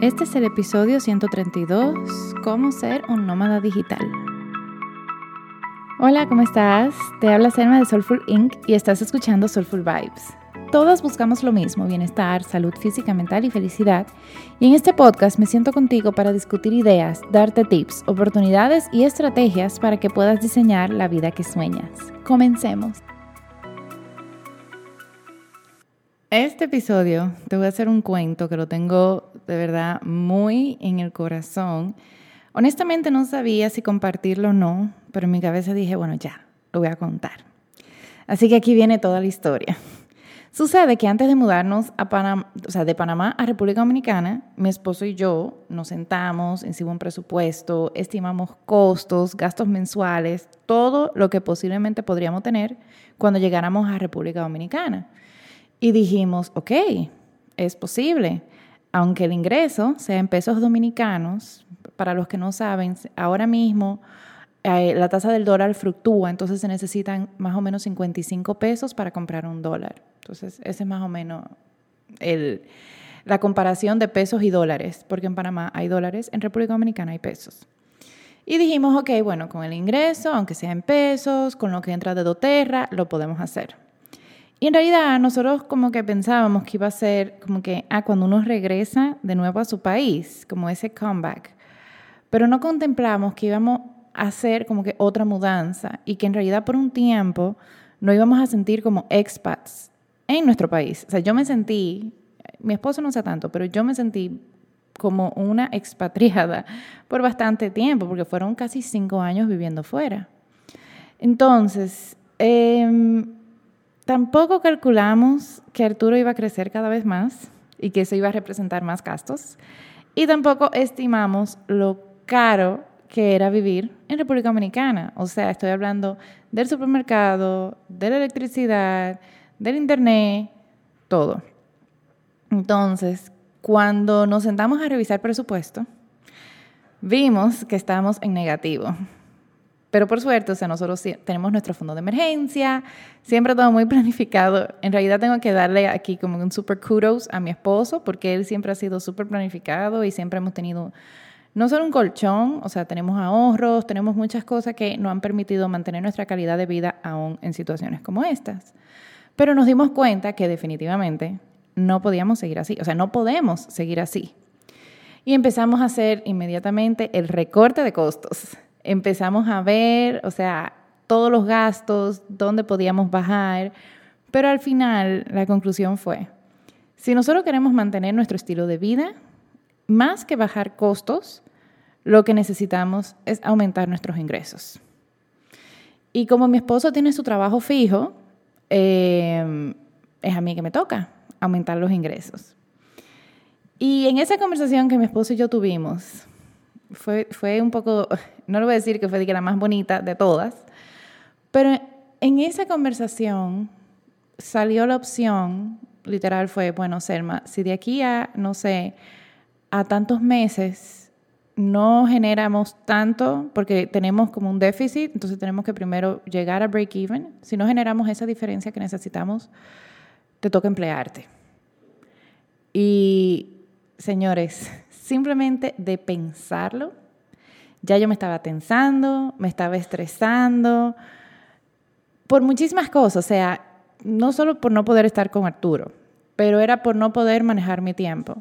Este es el episodio 132, Cómo ser un nómada digital. Hola, ¿cómo estás? Te habla Selma de Soulful Inc. y estás escuchando Soulful Vibes. Todas buscamos lo mismo, bienestar, salud física, mental y felicidad. Y en este podcast me siento contigo para discutir ideas, darte tips, oportunidades y estrategias para que puedas diseñar la vida que sueñas. Comencemos. Este episodio te voy a hacer un cuento que lo tengo de verdad muy en el corazón. Honestamente no sabía si compartirlo o no, pero en mi cabeza dije, bueno, ya, lo voy a contar. Así que aquí viene toda la historia. Sucede que antes de mudarnos a Panamá, o sea, de Panamá a República Dominicana, mi esposo y yo nos sentamos, hicimos un presupuesto, estimamos costos, gastos mensuales, todo lo que posiblemente podríamos tener cuando llegáramos a República Dominicana. Y dijimos, ok, es posible, aunque el ingreso sea en pesos dominicanos, para los que no saben, ahora mismo eh, la tasa del dólar fluctúa, entonces se necesitan más o menos 55 pesos para comprar un dólar. Entonces, ese es más o menos el, la comparación de pesos y dólares, porque en Panamá hay dólares, en República Dominicana hay pesos. Y dijimos, ok, bueno, con el ingreso, aunque sea en pesos, con lo que entra de doTERRA, lo podemos hacer. Y en realidad nosotros como que pensábamos que iba a ser como que, ah, cuando uno regresa de nuevo a su país, como ese comeback. Pero no contemplamos que íbamos a hacer como que otra mudanza y que en realidad por un tiempo no íbamos a sentir como expats en nuestro país. O sea, yo me sentí, mi esposo no sé tanto, pero yo me sentí como una expatriada por bastante tiempo, porque fueron casi cinco años viviendo fuera. Entonces, eh, Tampoco calculamos que Arturo iba a crecer cada vez más y que eso iba a representar más gastos. Y tampoco estimamos lo caro que era vivir en República Dominicana. O sea, estoy hablando del supermercado, de la electricidad, del internet, todo. Entonces, cuando nos sentamos a revisar presupuesto, vimos que estábamos en negativo. Pero por suerte, o sea, nosotros tenemos nuestro fondo de emergencia, siempre todo muy planificado. En realidad tengo que darle aquí como un super kudos a mi esposo, porque él siempre ha sido súper planificado y siempre hemos tenido no solo un colchón, o sea, tenemos ahorros, tenemos muchas cosas que nos han permitido mantener nuestra calidad de vida aún en situaciones como estas. Pero nos dimos cuenta que definitivamente no podíamos seguir así, o sea, no podemos seguir así. Y empezamos a hacer inmediatamente el recorte de costos empezamos a ver, o sea, todos los gastos, dónde podíamos bajar, pero al final la conclusión fue, si nosotros queremos mantener nuestro estilo de vida, más que bajar costos, lo que necesitamos es aumentar nuestros ingresos. Y como mi esposo tiene su trabajo fijo, eh, es a mí que me toca aumentar los ingresos. Y en esa conversación que mi esposo y yo tuvimos, fue, fue un poco, no lo voy a decir que fue la más bonita de todas, pero en esa conversación salió la opción, literal fue, bueno, Selma, si de aquí a, no sé, a tantos meses no generamos tanto, porque tenemos como un déficit, entonces tenemos que primero llegar a break even, si no generamos esa diferencia que necesitamos, te toca emplearte. Y, señores, simplemente de pensarlo, ya yo me estaba tensando, me estaba estresando, por muchísimas cosas, o sea, no solo por no poder estar con Arturo, pero era por no poder manejar mi tiempo.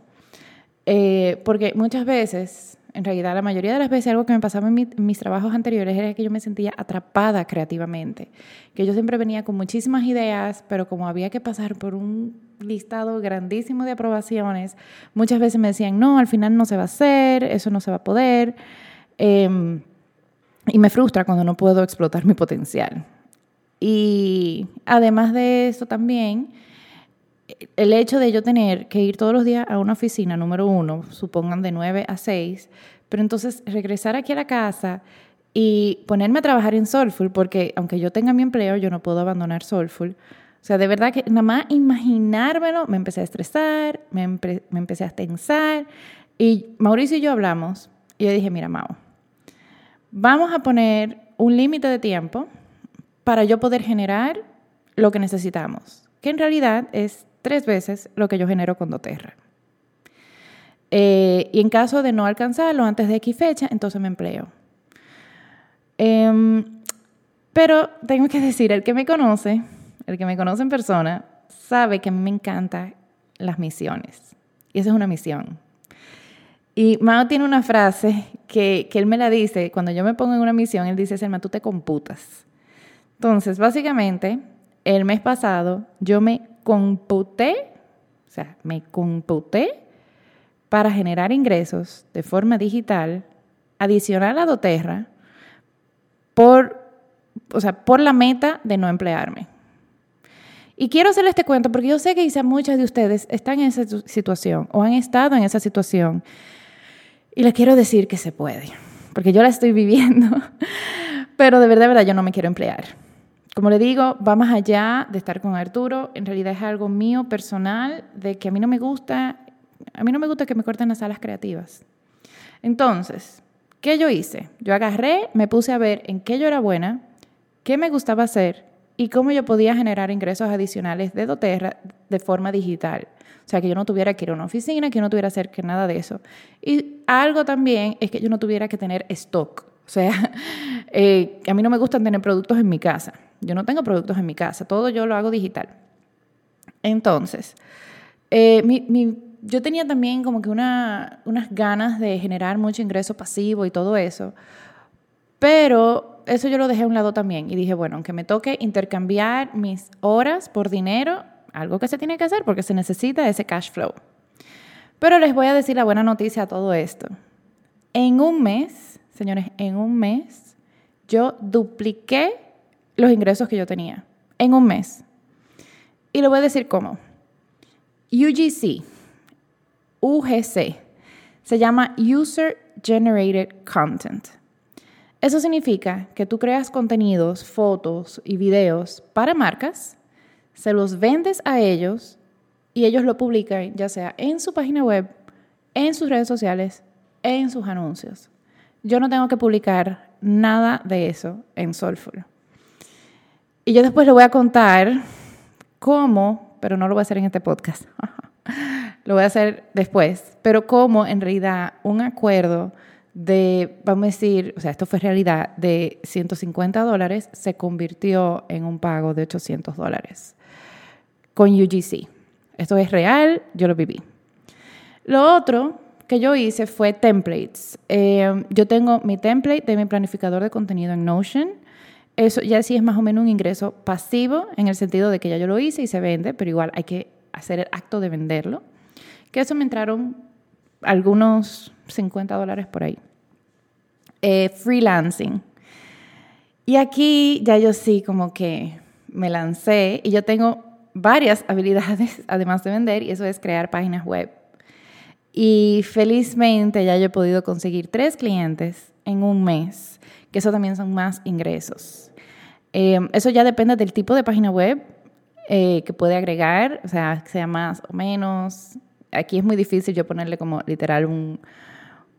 Eh, porque muchas veces, en realidad la mayoría de las veces algo que me pasaba en, en, mis trabajos anteriores era que yo me sentía atrapada creativamente, que yo siempre venía con muchísimas ideas, pero como había que pasar por un listado grandísimo de aprobaciones, muchas veces me decían, no, al final no se va a hacer, eso no se va a poder. Em, y me frustra cuando no puedo explotar mi potencial. Y además de eso también, el hecho de yo tener que ir todos los días a una oficina, número uno, supongan de 9 a 6, pero entonces regresar aquí a la casa y ponerme a trabajar en Soulful, porque aunque yo tenga mi empleo, yo no puedo abandonar Soulful. O sea, de verdad que nada más imaginármelo, me empecé a estresar, me, me empecé a tensar. Y Mauricio y yo hablamos. Y yo dije, mira, Mau, vamos a poner un límite de tiempo para yo poder generar lo que necesitamos, que en realidad es tres veces lo que yo genero con doTERRA. Eh, y en caso de no alcanzarlo antes de X fecha, entonces me empleo. Em, pero tengo que decir, el que me conoce, el que me conoce en persona, sabe que a mí me encantan las misiones. Y esa es una misión. Y Mao tiene una frase que, que, él me la dice, cuando yo me pongo en una misión, él dice, Selma, tú te computas. Entonces, básicamente, el mes pasado yo me computé, o sea, me computé para generar ingresos de forma digital adicional a doTERRA por, o sea, por la meta de no emplearme. Y quiero hacerle este cuento porque yo sé que quizá muchas de ustedes están en esa situación o han estado en esa situación y les quiero decir que se puede, porque yo la estoy viviendo, pero de verdad, de verdad, yo no me quiero emplear. Como le digo, va más allá de estar con Arturo, en realidad es algo mío personal, de que a mí no me gusta, a mí no me gusta que me corten las alas creativas. Entonces, ¿qué yo hice? Yo agarré, me puse a ver en qué yo era buena, qué me gustaba hacer y cómo yo podía generar ingresos adicionales de doTERRA de forma digital. O sea, que yo no tuviera que ir a una oficina, que yo no tuviera que hacer que nada de eso. Y algo también es que yo no tuviera que tener stock. O sea, eh, a mí no me gustan tener productos en mi casa. Yo no tengo productos en mi casa. Todo yo lo hago digital. Entonces, eh, yo tenía también como que unas ganas de generar mucho ingreso pasivo y todo eso. Pero eso yo lo dejé a un lado también y dije, bueno, aunque me toque intercambiar mis horas por dinero, algo que se tiene que hacer porque se necesita ese cash flow. Pero les voy a decir la buena noticia a todo esto. En un mes, señores, en un mes, yo dupliqué los ingresos que yo tenía. En un mes. Y le voy a decir cómo. UGC, UGC, se llama User Generated Content. Eso significa que tú creas contenidos, fotos y videos para marcas se los vendes a ellos y ellos lo publican ya sea en su página web, en sus redes sociales, en sus anuncios. Yo no tengo que publicar nada de eso en Soulful. Y yo después le voy a contar cómo, pero no lo voy a hacer en este podcast, lo voy a hacer después, pero cómo en realidad un acuerdo de, vamos a decir, o sea, esto fue realidad, de 150 dólares se convirtió en un pago de 800 dólares con UGC. Esto es real, yo lo viví. Lo otro que yo hice fue templates. Eh, yo tengo mi template de mi planificador de contenido en Notion. Eso ya sí es más o menos un ingreso pasivo en el sentido de que ya yo lo hice y se vende, pero igual hay que hacer el acto de venderlo. Que eso me entraron algunos 50 dólares por ahí. Eh, freelancing. Y aquí ya yo sí como que me lancé y yo tengo varias habilidades además de vender y eso es crear páginas web. Y felizmente ya yo he podido conseguir tres clientes en un mes, que eso también son más ingresos. Em, eso ya depende del tipo de página web eh, que puede agregar, o sea, sea más o menos. Aquí es muy difícil yo ponerle como literal un,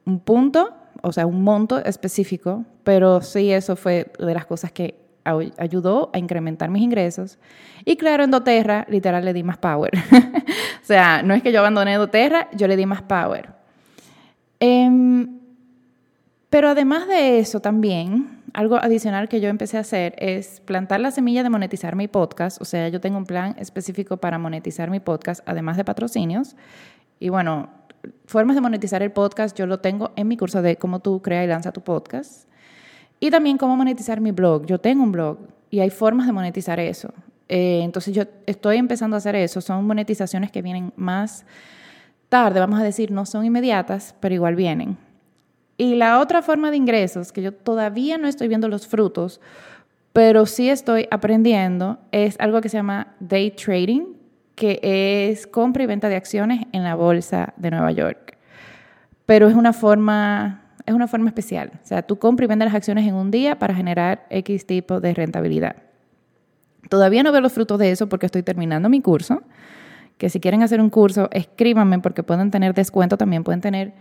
un punto, o sea, un monto específico, pero sí eso fue de las cosas que ayudó a incrementar mis ingresos. Y claro, en doTERRA, literal, le di más power. o sea, no es que yo abandoné doTERRA, yo le di más power. Em, pero además de eso también, algo adicional que yo empecé a hacer es plantar la semilla de monetizar mi podcast. O sea, yo tengo un plan específico para monetizar mi podcast, además de patrocinios. Y bueno, formas de monetizar el podcast yo lo tengo en mi curso de cómo tú creas y lanza tu podcast. Y también cómo monetizar mi blog. Yo tengo un blog y hay formas de monetizar eso. Eh, entonces yo estoy empezando a hacer eso. Son monetizaciones que vienen más tarde, vamos a decir, no son inmediatas, pero igual vienen. Y la otra forma de ingresos, que yo todavía no estoy viendo los frutos, pero sí estoy aprendiendo, es algo que se llama day trading, que es compra y venta de acciones en la bolsa de Nueva York. Pero es una forma es una forma especial. O sea, tú compras y vendes las acciones en un día para generar X tipo de rentabilidad. Todavía no veo los frutos de eso porque estoy terminando mi curso. Que si quieren hacer un curso, escríbanme porque pueden tener descuento. También pueden tener,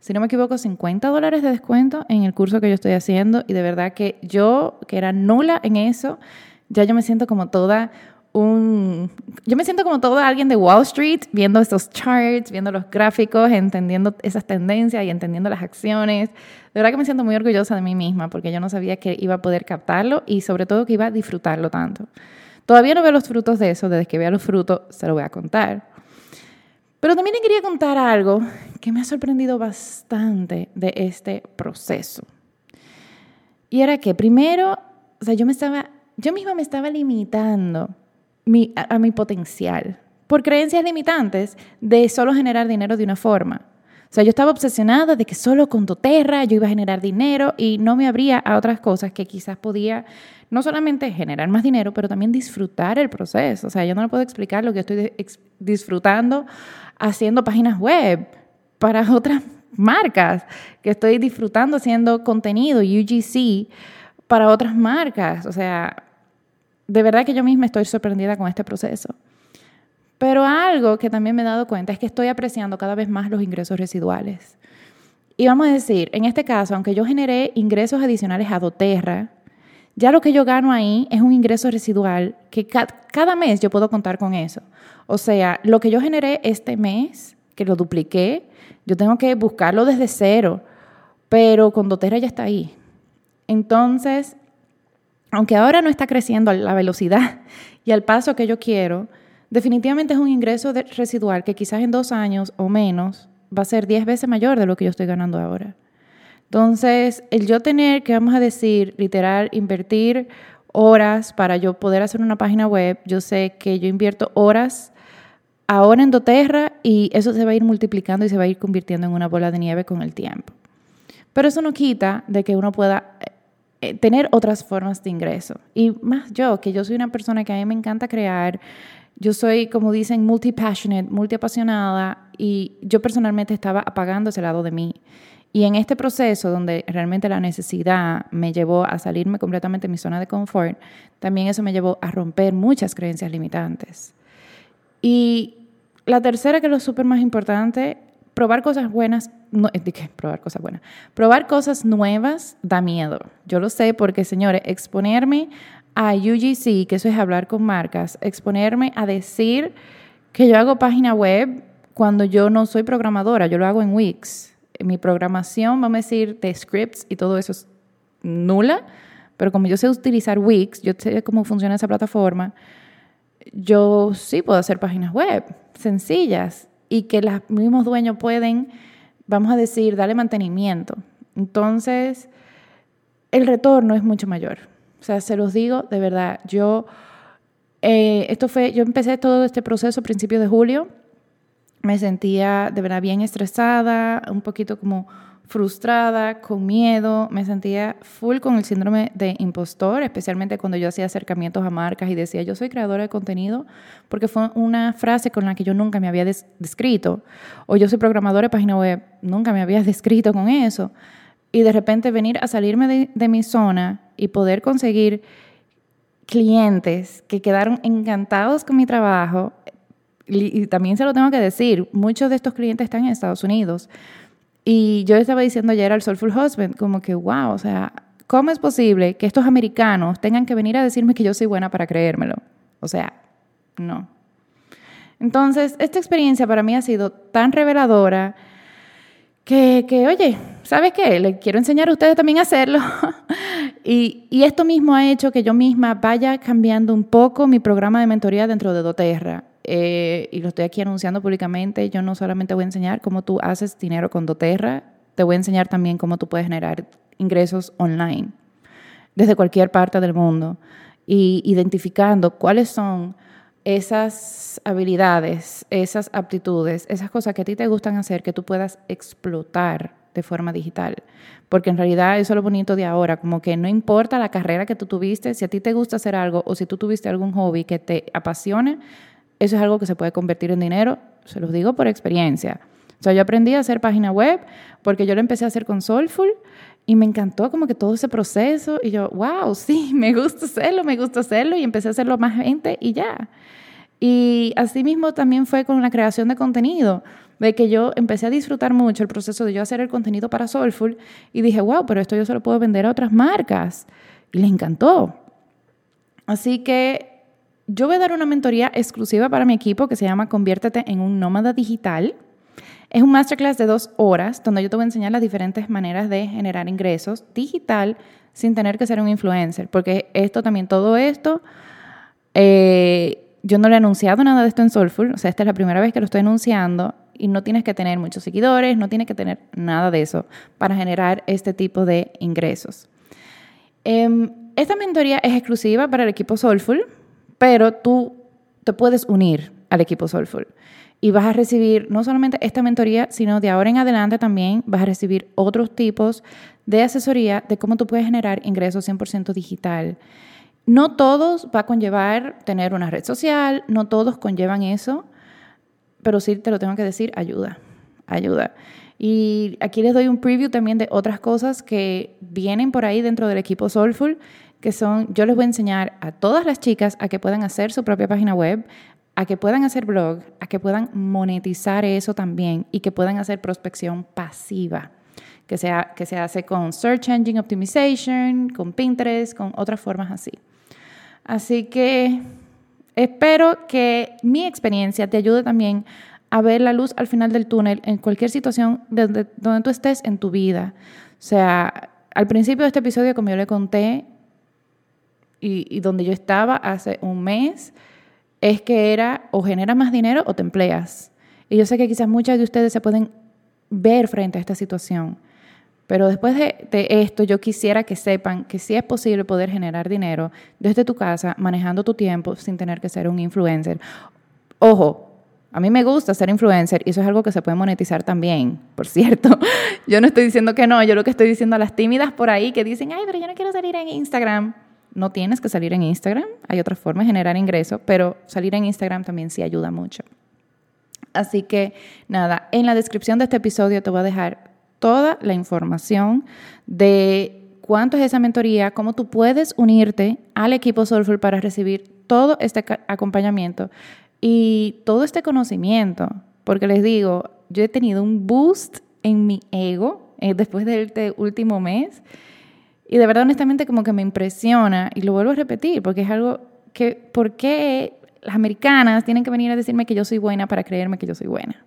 si no me equivoco, 50 dólares de descuento en el curso que yo estoy haciendo. Y de verdad que yo, que era nula en eso, ya yo me siento como toda un... Yo me siento como todo alguien de Wall Street viendo estos charts, viendo los gráficos, entendiendo esas tendencias y entendiendo las acciones. De verdad que me siento muy orgullosa de mí misma porque yo no sabía que iba a poder captarlo y sobre todo que iba a disfrutarlo tanto. Todavía no veo los frutos de eso, desde que vea los frutos se lo voy a contar. Pero también le quería contar algo que me ha sorprendido bastante de este proceso. Y era que primero, o sea, yo me estaba, yo misma me estaba limitando a, mi potencial por creencias limitantes de solo generar dinero de una forma. O sea, yo estaba obsesionada de que solo con doTERRA yo iba a generar dinero y no me abría a otras cosas que quizás podía no solamente generar más dinero, pero también disfrutar el proceso. O sea, yo no le puedo explicar lo que estoy disfrutando haciendo páginas web para otras marcas, que estoy disfrutando haciendo contenido UGC para otras marcas. O sea, de verdad que yo misma estoy sorprendida con este proceso. Pero algo que también me he dado cuenta es que estoy apreciando cada vez más los ingresos residuales. Y vamos a decir, en este caso, aunque yo generé ingresos adicionales a doTERRA, ya lo que yo gano ahí es un ingreso residual que cada mes yo puedo contar con eso. O sea, lo que yo generé este mes, que lo dupliqué, yo tengo que buscarlo desde cero, pero con doTERRA ya está ahí. Entonces, aunque ahora no está creciendo a la velocidad y al paso que yo quiero, definitivamente es un ingreso residual que quizás en dos años o menos va a ser diez veces mayor de lo que yo estoy ganando ahora. Entonces, el yo tener que, vamos a decir, literal, invertir horas para yo poder hacer una página web, yo sé que yo invierto horas ahora en doTERRA y eso se va a ir multiplicando y se va a ir convirtiendo en una bola de nieve con el tiempo. Pero eso no quita de que uno pueda eh, tener otras formas de ingreso. Y más yo, que yo soy una persona que a mí me encanta crear, yo soy, como dicen, multi-passionate, multi-apasionada, y yo personalmente estaba apagando ese lado de mí. Y en este proceso, donde realmente la necesidad me llevó a salirme completamente de mi zona de confort, también eso me llevó a romper muchas creencias limitantes. Y la tercera, que es lo súper más importante, probar cosas buenas, no, ¿qué? probar cosas buenas, probar cosas nuevas da miedo. Yo lo sé porque, señores, exponerme a UGC, que eso es hablar con marcas, exponerme a decir que yo hago página web cuando yo no soy programadora, yo lo hago en Wix. Mi programación, vamos a decir, de scripts y todo eso es nula, pero como yo sé utilizar Wix, yo sé cómo funciona esa plataforma, yo sí puedo hacer páginas web sencillas y que los mismos dueños pueden, vamos a decir, darle mantenimiento. Entonces, el retorno es mucho mayor. O sea, se los digo de verdad, yo, eh, esto fue, yo empecé todo este proceso a principios de julio, me sentía de verdad bien estresada, un poquito como frustrada, con miedo, me sentía full con el síndrome de impostor, especialmente cuando yo hacía acercamientos a marcas y decía, yo soy creadora de contenido, porque fue una frase con la que yo nunca me había descrito, o yo soy programadora de página web, nunca me había descrito con eso, y de repente venir a salirme de, de mi zona y poder conseguir clientes que quedaron encantados con mi trabajo, y también se lo tengo que decir, muchos de estos clientes están en Estados Unidos, y yo estaba diciendo ayer al Soulful Husband, como que, wow, o sea, ¿cómo es posible que estos americanos tengan que venir a decirme que yo soy buena para creérmelo? O sea, no. Entonces, esta experiencia para mí ha sido tan reveladora que, que oye, ¿sabes qué? Le quiero enseñar a ustedes también a hacerlo. y, y, esto mismo ha hecho que yo misma vaya cambiando un poco mi programa de mentoría dentro de doTERRA. Eh, y lo estoy aquí anunciando públicamente, yo no solamente voy a enseñar cómo tú haces dinero con doTERRA, te voy a enseñar también cómo tú puedes generar ingresos online desde cualquier parte del mundo y identificando cuáles son esas habilidades, esas aptitudes, esas cosas que a ti te gustan hacer, que tú puedas explotar de forma digital. Porque en realidad eso es lo bonito de ahora, como que no importa la carrera que tú tuviste, si a ti te gusta hacer algo o si tú tuviste algún hobby que te apasione, eso es algo que se puede convertir en dinero, se los digo por experiencia. O sea, yo aprendí a hacer página web porque yo lo empecé a hacer con Soulful y me encantó como que todo ese proceso y yo, wow, sí, me gusta hacerlo, me gusta hacerlo y empecé a hacerlo más gente y ya. Y así mismo también fue con la creación de contenido, de que yo empecé a disfrutar mucho el proceso de yo hacer el contenido para Soulful y dije, wow, pero esto yo se lo puedo vender a otras marcas. Y le encantó. Así que yo voy a dar una mentoría exclusiva para mi equipo que se llama Conviértete en un nómada digital. Es un masterclass de dos horas donde yo te voy a enseñar las diferentes maneras de generar ingresos digital sin tener que ser un influencer, porque esto también, todo esto, eh, yo no le he anunciado nada de esto en Soulful, o sea, esta es la primera vez que lo estoy anunciando y no tienes que tener muchos seguidores, no tienes que tener nada de eso para generar este tipo de ingresos. Em, esta mentoría es exclusiva para el equipo Soulful, pero tú te puedes unir al equipo Soulful y vas a recibir no solamente esta mentoría, sino de ahora en adelante también vas a recibir otros tipos de asesoría de cómo tú puedes generar ingresos 100% digital. No todos va a conllevar tener una red social, no todos conllevan eso, pero sí te lo tengo que decir, ayuda, ayuda. Y aquí les doy un preview también de otras cosas que vienen por ahí dentro del equipo Soulful, que son, yo les voy a enseñar a todas las chicas a que puedan hacer su propia página web, a que puedan hacer blog, a que puedan monetizar eso también y que puedan hacer prospección pasiva que se, que se hace con Search Engine Optimization, con Pinterest, con otras formas así. Así que espero que mi experiencia te ayude también a ver la luz al final del túnel en cualquier situación donde, donde tú estés en tu vida. O sea, al principio de este episodio, como yo le conté, y, donde yo estaba hace un mes, es que era o generas más dinero o te empleas. Y yo sé que quizás muchas de ustedes se pueden ver frente a esta situación. Pero después de, esto, yo quisiera que sepan que sí es posible poder generar dinero desde tu casa, manejando tu tiempo sin tener que ser un influencer. Ojo, a mí me gusta ser influencer y eso es algo que se puede monetizar también, por cierto. Yo no estoy diciendo que no, yo lo que estoy diciendo a las tímidas por ahí que dicen, ay, pero yo no quiero salir en Instagram. No tienes que salir en Instagram, hay otras formas de generar ingresos, pero salir en Instagram también sí ayuda mucho. Así que nada, en la descripción de este episodio te voy a dejar toda la información de cuánto es esa mentoría, cómo tú puedes unirte al equipo Soulful para recibir todo este acompañamiento y todo este conocimiento. Porque les digo, yo he tenido un boost en mi ego eh, después de este último mes y de verdad honestamente como que me impresiona y lo vuelvo a repetir porque es algo que, ¿por qué las americanas tienen que venir a decirme que yo soy buena para creerme que yo soy buena?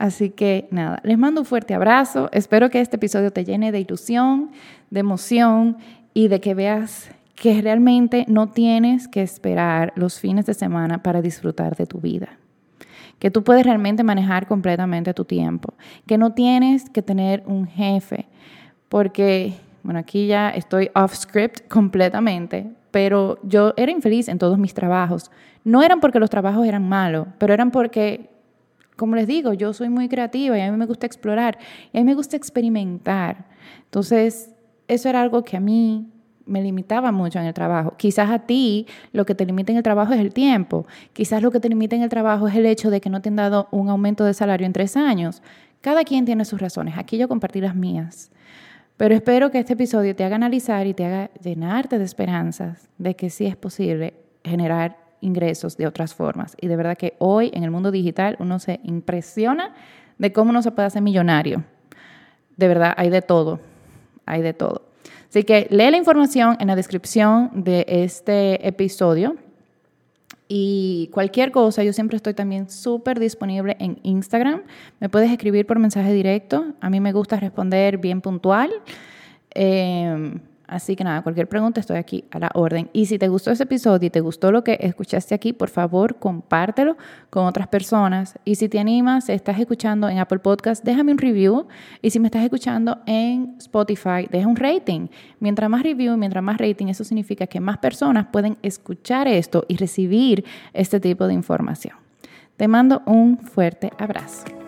Así que nada, les mando un fuerte abrazo. Espero que este episodio te llene de ilusión, de emoción y de que veas que realmente no tienes que esperar los fines de semana para disfrutar de tu vida. Que tú puedes realmente manejar completamente tu tiempo. Que no tienes que tener un jefe. Porque, bueno, aquí ya estoy off script completamente, pero yo era infeliz en todos mis trabajos. No eran porque los trabajos eran malos, pero eran porque como les digo, yo soy muy creativa y a mí me gusta explorar y a mí me gusta experimentar. Entonces, eso era algo que a mí me limitaba mucho en el trabajo. Quizás a ti lo que te limita en el trabajo es el tiempo. Quizás lo que te limita en el trabajo es el hecho de que no te han dado un aumento de salario en tres años. Cada quien tiene sus razones. Aquí yo compartí las mías. Pero espero que este episodio te haga analizar y te haga llenarte de esperanzas de que sí es posible generar ingresos de otras formas. Y de verdad que hoy en el mundo digital uno se impresiona de cómo uno se puede hacer millonario. De verdad, hay de todo, hay de todo. Así que lee la información en la descripción de este episodio. Y cualquier cosa, yo siempre estoy también súper disponible en Instagram. Me puedes escribir por mensaje directo. A mí me gusta responder bien puntual. Eh, Así que nada, cualquier pregunta estoy aquí a la orden. Y si te gustó este episodio y te gustó lo que escuchaste aquí, por favor, compártelo con otras personas. Y si te animas, estás escuchando en Apple Podcast, déjame un review. Y si me estás escuchando en Spotify, deja un rating. Mientras más review, mientras más rating, eso significa que más personas pueden escuchar esto y recibir este tipo de información. Te mando un fuerte abrazo.